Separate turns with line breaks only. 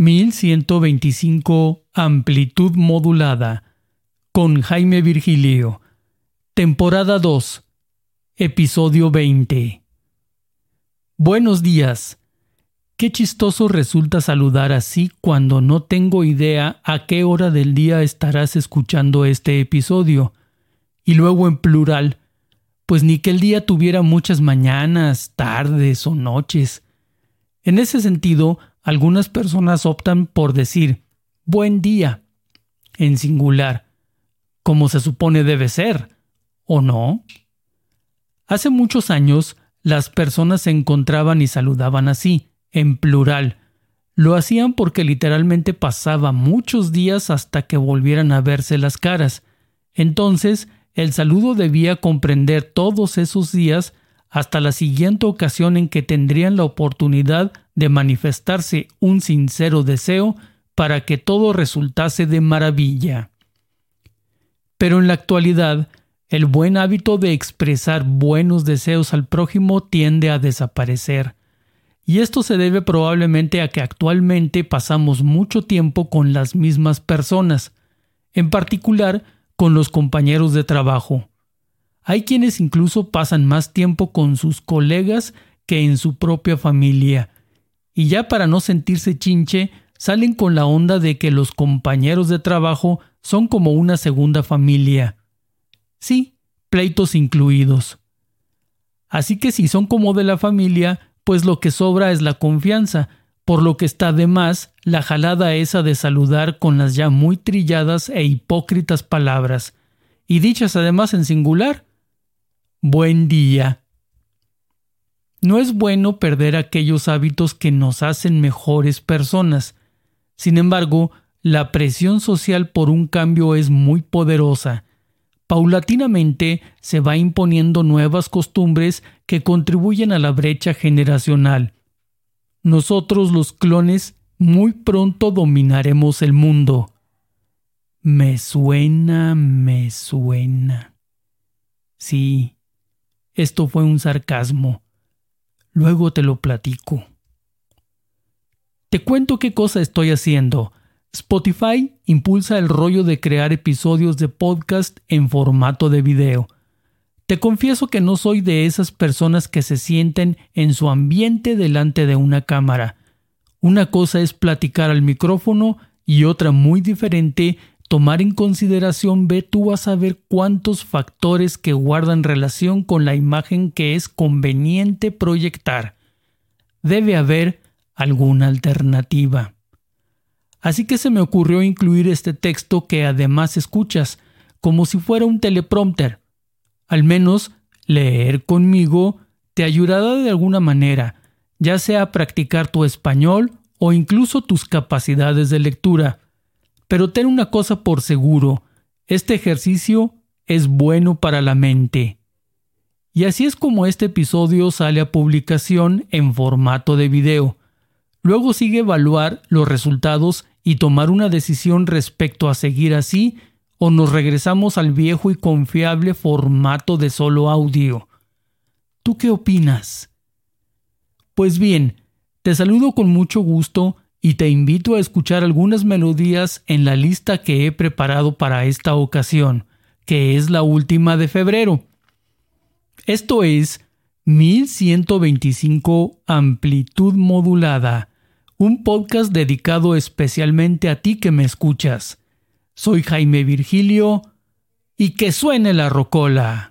1125 Amplitud Modulada con Jaime Virgilio. Temporada 2. Episodio 20. Buenos días. Qué chistoso resulta saludar así cuando no tengo idea a qué hora del día estarás escuchando este episodio. Y luego en plural, pues ni que el día tuviera muchas mañanas, tardes o noches. En ese sentido, algunas personas optan por decir buen día en singular, como se supone debe ser, ¿o no? Hace muchos años las personas se encontraban y saludaban así, en plural. Lo hacían porque literalmente pasaba muchos días hasta que volvieran a verse las caras. Entonces, el saludo debía comprender todos esos días hasta la siguiente ocasión en que tendrían la oportunidad de manifestarse un sincero deseo para que todo resultase de maravilla. Pero en la actualidad, el buen hábito de expresar buenos deseos al prójimo tiende a desaparecer. Y esto se debe probablemente a que actualmente pasamos mucho tiempo con las mismas personas, en particular con los compañeros de trabajo. Hay quienes incluso pasan más tiempo con sus colegas que en su propia familia, y ya para no sentirse chinche, salen con la onda de que los compañeros de trabajo son como una segunda familia. Sí, pleitos incluidos. Así que si son como de la familia, pues lo que sobra es la confianza, por lo que está de más la jalada esa de saludar con las ya muy trilladas e hipócritas palabras, y dichas además en singular, Buen día. No es bueno perder aquellos hábitos que nos hacen mejores personas. Sin embargo, la presión social por un cambio es muy poderosa. Paulatinamente se va imponiendo nuevas costumbres que contribuyen a la brecha generacional. Nosotros los clones muy pronto dominaremos el mundo. Me suena, me suena. Sí, esto fue un sarcasmo. Luego te lo platico. Te cuento qué cosa estoy haciendo. Spotify impulsa el rollo de crear episodios de podcast en formato de video. Te confieso que no soy de esas personas que se sienten en su ambiente delante de una cámara. Una cosa es platicar al micrófono y otra muy diferente tomar en consideración ve tú a saber cuántos factores que guardan relación con la imagen que es conveniente proyectar. Debe haber alguna alternativa. Así que se me ocurrió incluir este texto que además escuchas, como si fuera un teleprompter. Al menos leer conmigo te ayudará de alguna manera, ya sea a practicar tu español o incluso tus capacidades de lectura. Pero ten una cosa por seguro, este ejercicio es bueno para la mente. Y así es como este episodio sale a publicación en formato de video. Luego sigue evaluar los resultados y tomar una decisión respecto a seguir así o nos regresamos al viejo y confiable formato de solo audio. ¿Tú qué opinas? Pues bien, te saludo con mucho gusto y te invito a escuchar algunas melodías en la lista que he preparado para esta ocasión, que es la última de febrero. Esto es 1125 Amplitud Modulada, un podcast dedicado especialmente a ti que me escuchas. Soy Jaime Virgilio y que suene la rocola.